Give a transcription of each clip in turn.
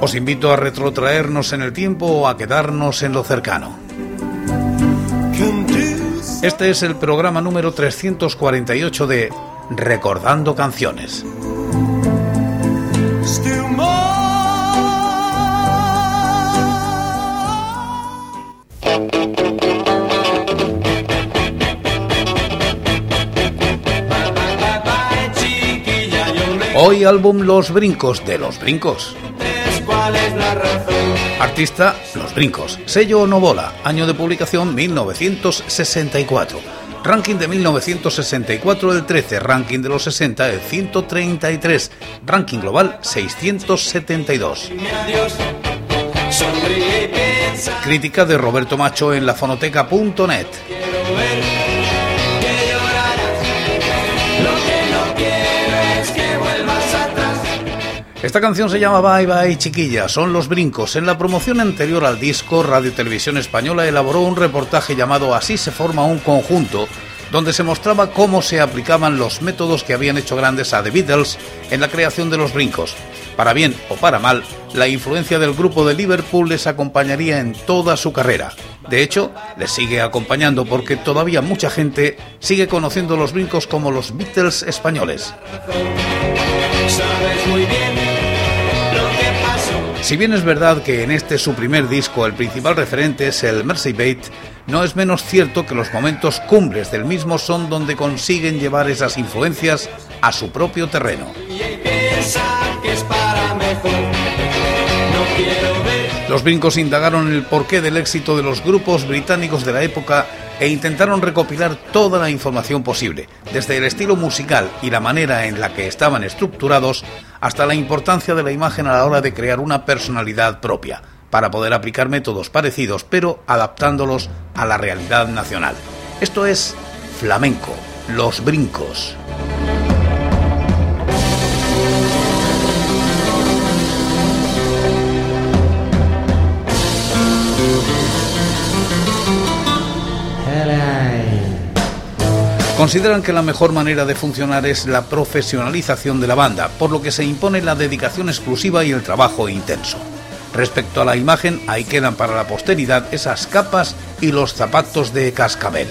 Os invito a retrotraernos en el tiempo o a quedarnos en lo cercano. Este es el programa número 348 de Recordando Canciones. Hoy álbum Los Brincos de Los Brincos. Artista Los Brincos. Sello Novola. Año de publicación 1964. Ranking de 1964 el 13, ranking de los 60 el 133, ranking global 672. Crítica de Roberto Macho en lafonoteca.net. Esta canción se llama Bye Bye Chiquilla, son los brincos. En la promoción anterior al disco, Radio Televisión Española elaboró un reportaje llamado Así se forma un conjunto, donde se mostraba cómo se aplicaban los métodos que habían hecho grandes a The Beatles en la creación de los brincos. Para bien o para mal, la influencia del grupo de Liverpool les acompañaría en toda su carrera. De hecho, les sigue acompañando porque todavía mucha gente sigue conociendo los brincos como los Beatles españoles. Si bien es verdad que en este su primer disco el principal referente es el Mercy Bait, no es menos cierto que los momentos cumbres del mismo son donde consiguen llevar esas influencias a su propio terreno. Los brincos indagaron el porqué del éxito de los grupos británicos de la época e intentaron recopilar toda la información posible, desde el estilo musical y la manera en la que estaban estructurados hasta la importancia de la imagen a la hora de crear una personalidad propia, para poder aplicar métodos parecidos pero adaptándolos a la realidad nacional. Esto es flamenco, los brincos. Consideran que la mejor manera de funcionar es la profesionalización de la banda, por lo que se impone la dedicación exclusiva y el trabajo intenso. Respecto a la imagen, ahí quedan para la posteridad esas capas y los zapatos de cascabel.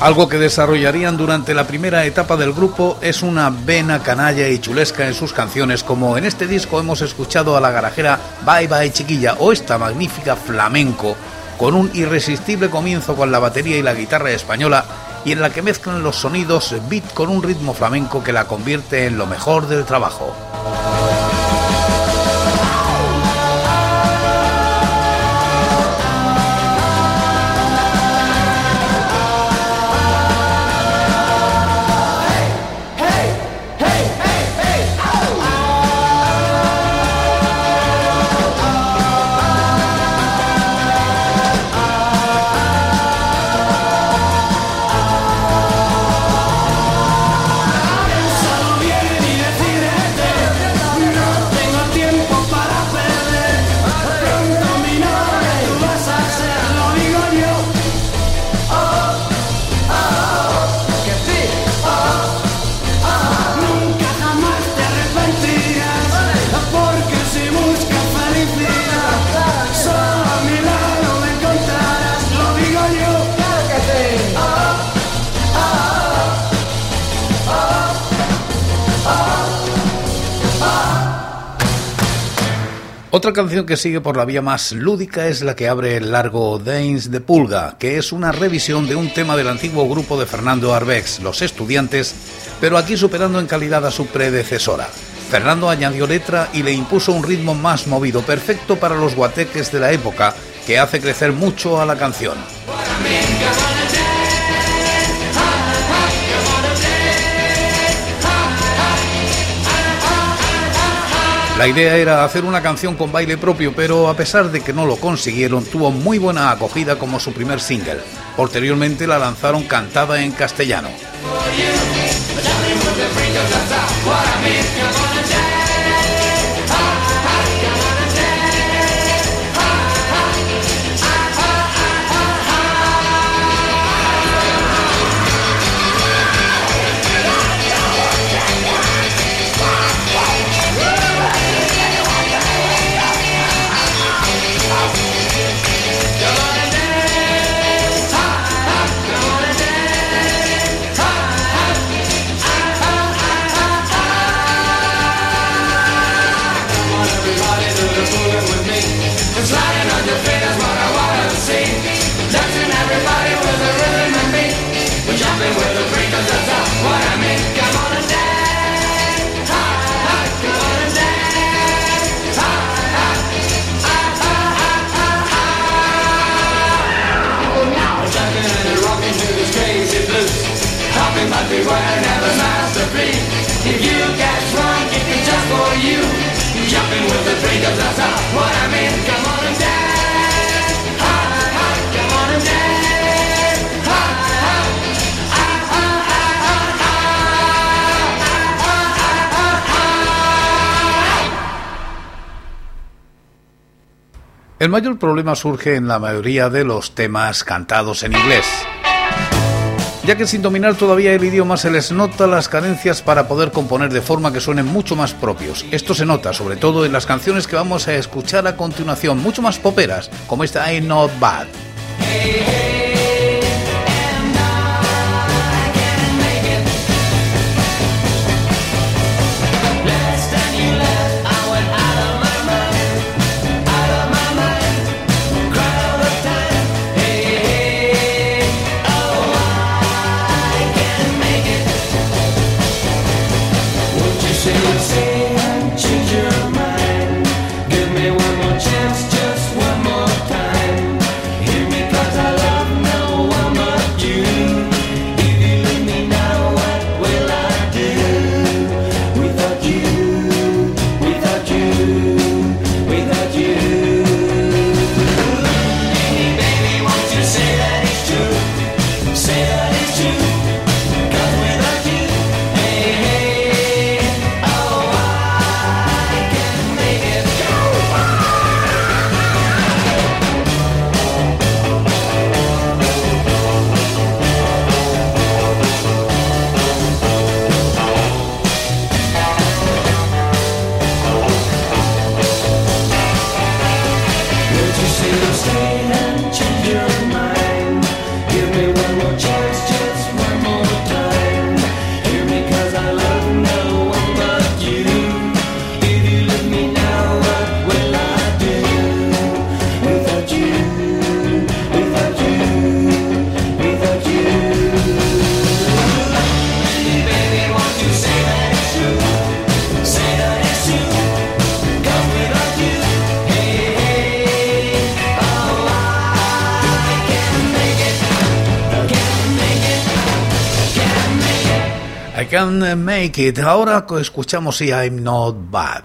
Algo que desarrollarían durante la primera etapa del grupo es una vena canalla y chulesca en sus canciones, como en este disco hemos escuchado a la garajera Bye Bye Chiquilla o esta magnífica flamenco con un irresistible comienzo con la batería y la guitarra española y en la que mezclan los sonidos beat con un ritmo flamenco que la convierte en lo mejor del trabajo. Canción que sigue por la vía más lúdica es la que abre el largo Danes de Pulga, que es una revisión de un tema del antiguo grupo de Fernando Arbex, Los Estudiantes, pero aquí superando en calidad a su predecesora. Fernando añadió letra y le impuso un ritmo más movido, perfecto para los guateques de la época, que hace crecer mucho a la canción. La idea era hacer una canción con baile propio, pero a pesar de que no lo consiguieron, tuvo muy buena acogida como su primer single. Posteriormente la lanzaron cantada en castellano. El mayor problema surge en la mayoría de los temas cantados en inglés ya que sin dominar todavía el idioma se les nota las carencias para poder componer de forma que suenen mucho más propios. Esto se nota sobre todo en las canciones que vamos a escuchar a continuación, mucho más poperas, como esta I'm Not Bad. Can make it. Ahora escuchamos si I'm not bad.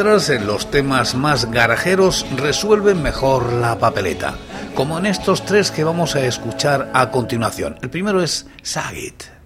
En los temas más garajeros resuelven mejor la papeleta, como en estos tres que vamos a escuchar a continuación. El primero es Sagit.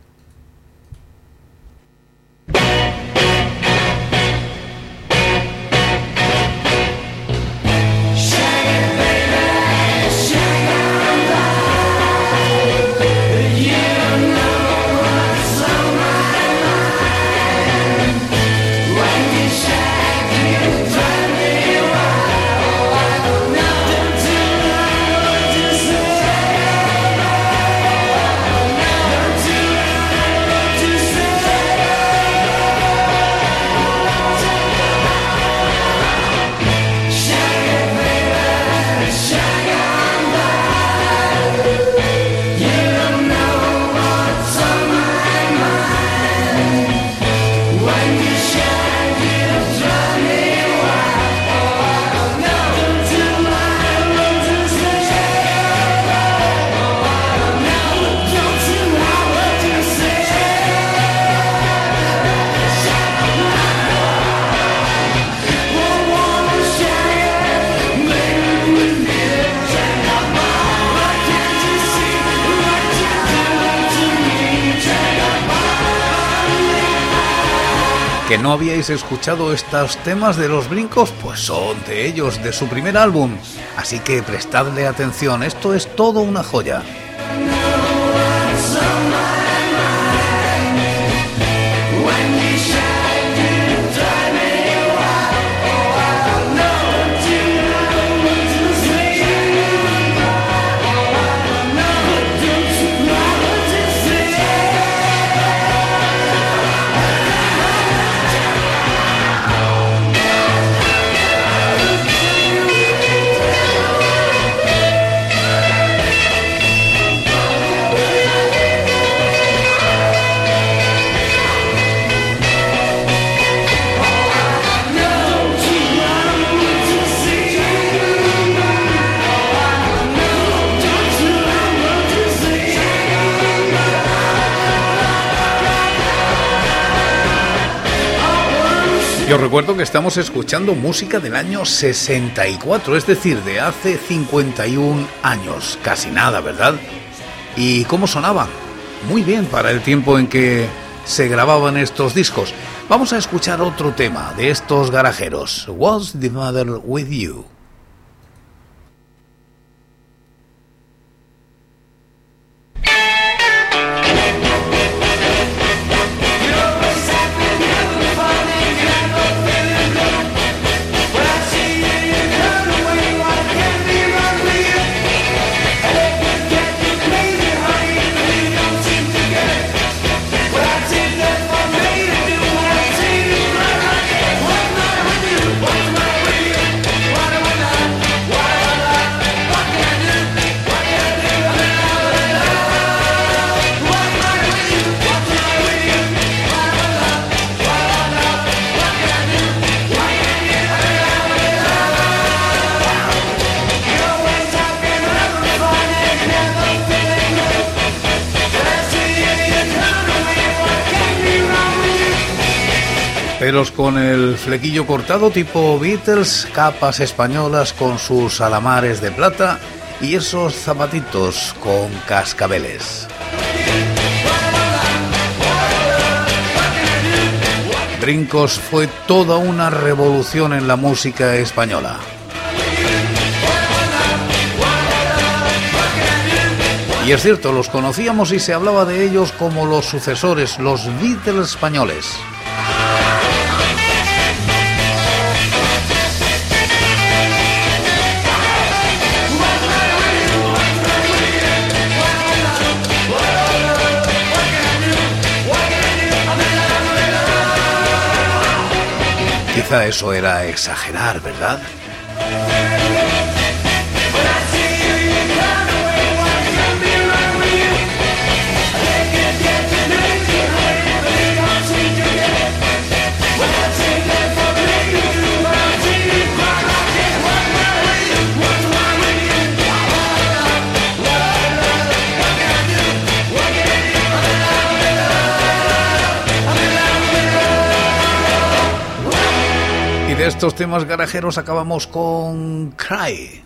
No habíais escuchado estos temas de los brincos, pues son de ellos, de su primer álbum. Así que prestadle atención, esto es todo una joya. Recuerdo que estamos escuchando música del año 64, es decir, de hace 51 años. Casi nada, ¿verdad? ¿Y cómo sonaban? Muy bien para el tiempo en que se grababan estos discos. Vamos a escuchar otro tema de estos garajeros. What's the matter with you? Con el flequillo cortado tipo Beatles, capas españolas con sus alamares de plata y esos zapatitos con cascabeles. Brincos fue toda una revolución en la música española. Y es cierto, los conocíamos y se hablaba de ellos como los sucesores, los Beatles españoles. Eso era exagerar, ¿verdad? Estos temas garajeros acabamos con Cry.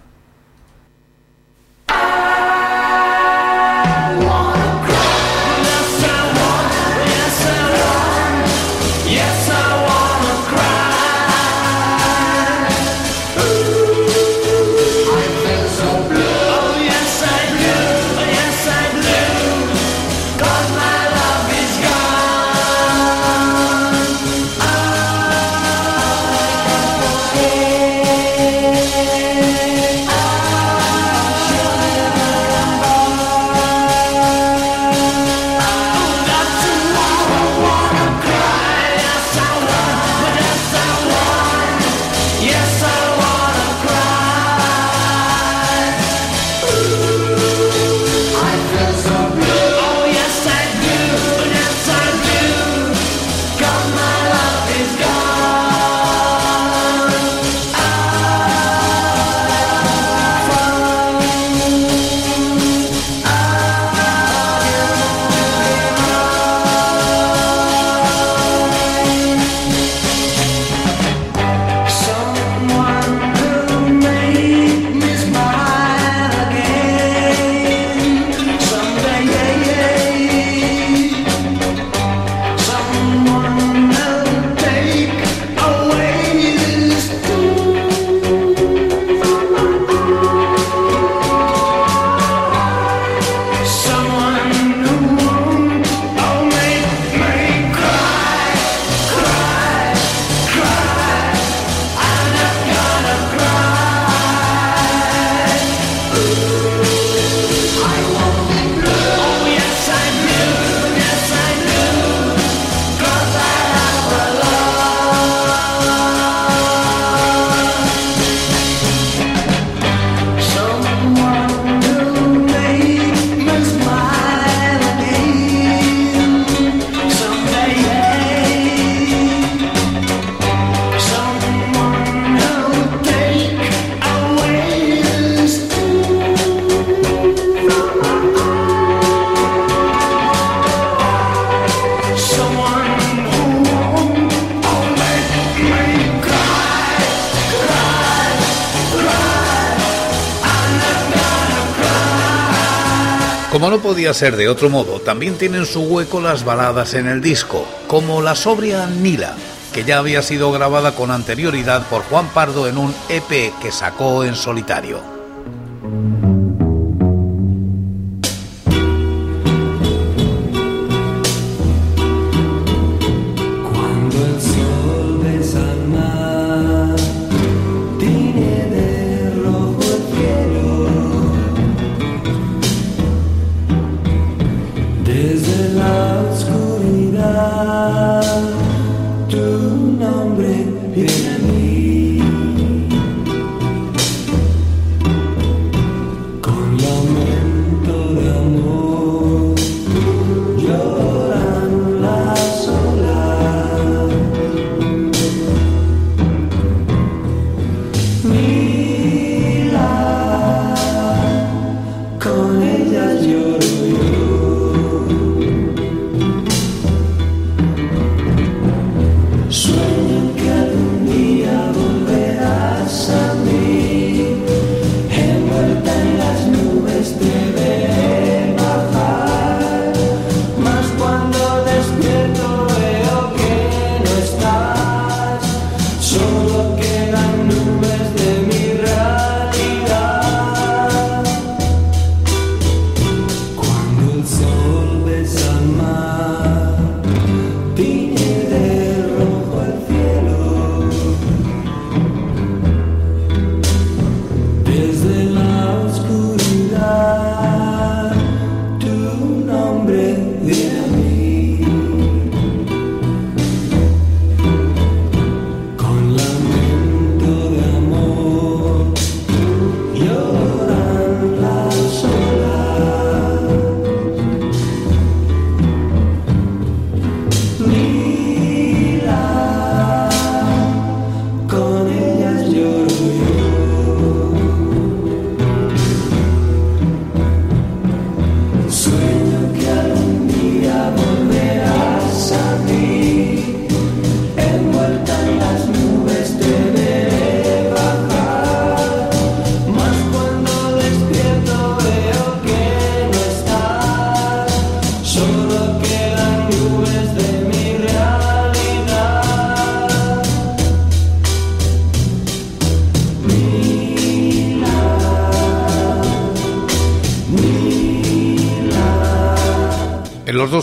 Podía ser de otro modo, también tienen su hueco las baladas en el disco, como la sobria Nila, que ya había sido grabada con anterioridad por Juan Pardo en un EP que sacó en solitario.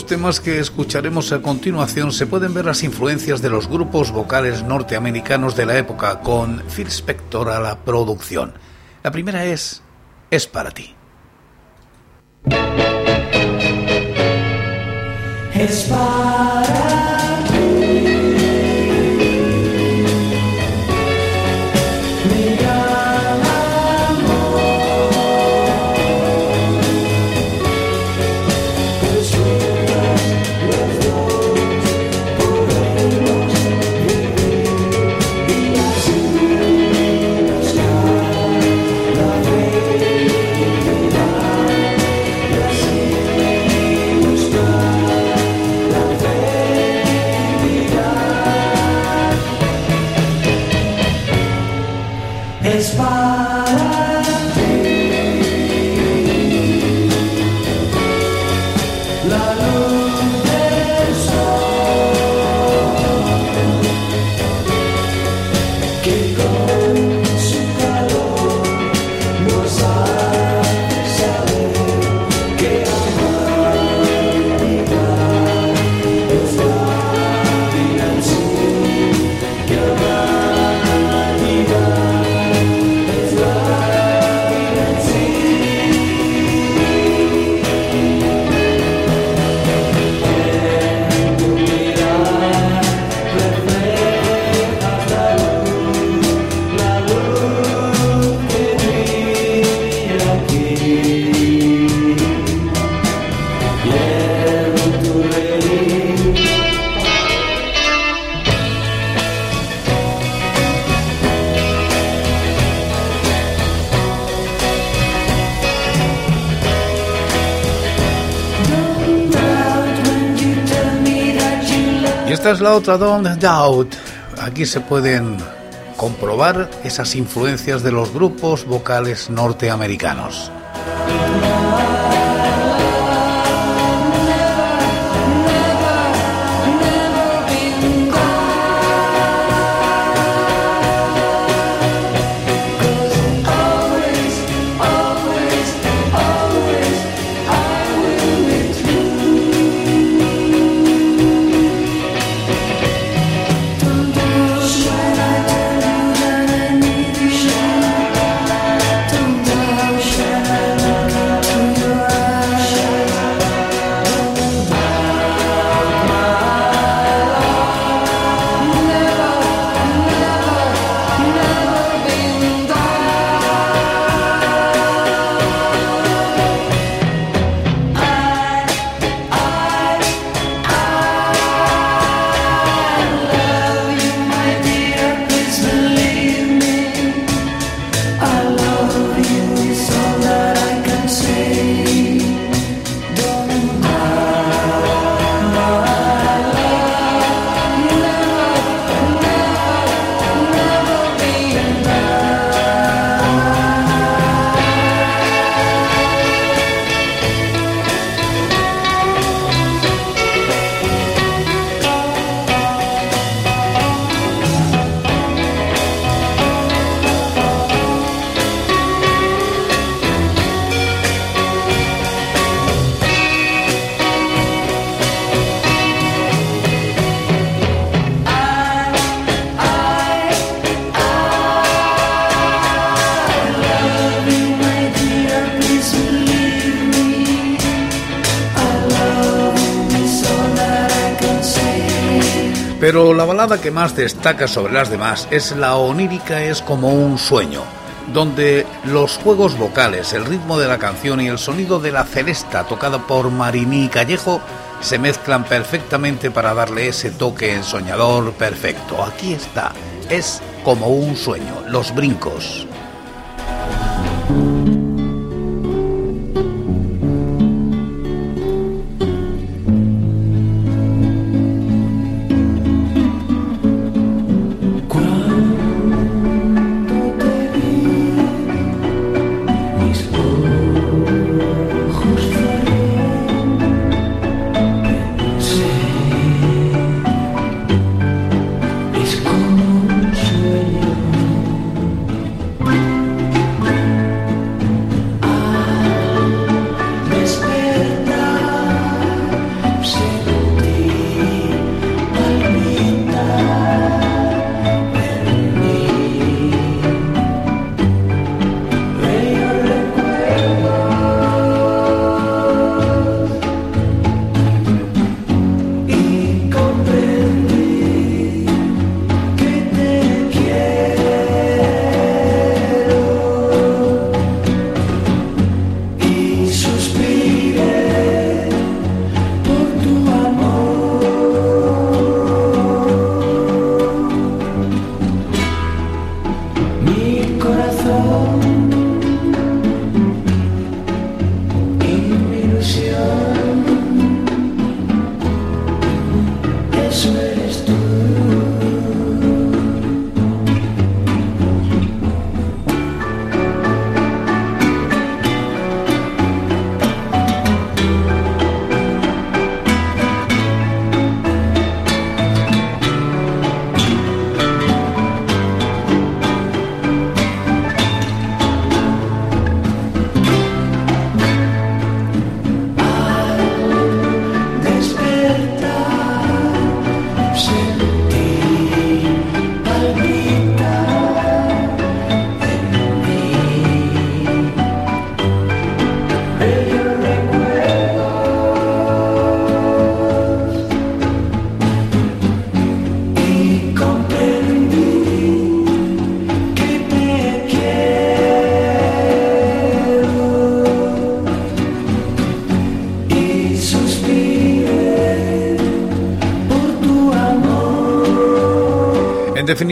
Los temas que escucharemos a continuación se pueden ver las influencias de los grupos vocales norteamericanos de la época, con Phil Spector a la producción. La primera es Es para ti. Es para es la otra, Don't Doubt. Aquí se pueden comprobar esas influencias de los grupos vocales norteamericanos. Pero la balada que más destaca sobre las demás es La onírica es como un sueño, donde los juegos vocales, el ritmo de la canción y el sonido de la celesta tocada por Marini Callejo se mezclan perfectamente para darle ese toque ensoñador perfecto. Aquí está, es como un sueño, los brincos.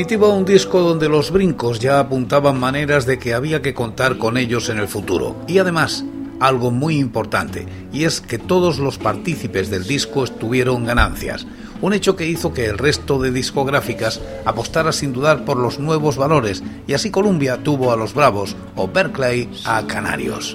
Definitiva, un disco donde los brincos ya apuntaban maneras de que había que contar con ellos en el futuro. Y además, algo muy importante, y es que todos los partícipes del disco estuvieron ganancias, un hecho que hizo que el resto de discográficas apostara sin dudar por los nuevos valores, y así Columbia tuvo a los Bravos o Berkeley a Canarios.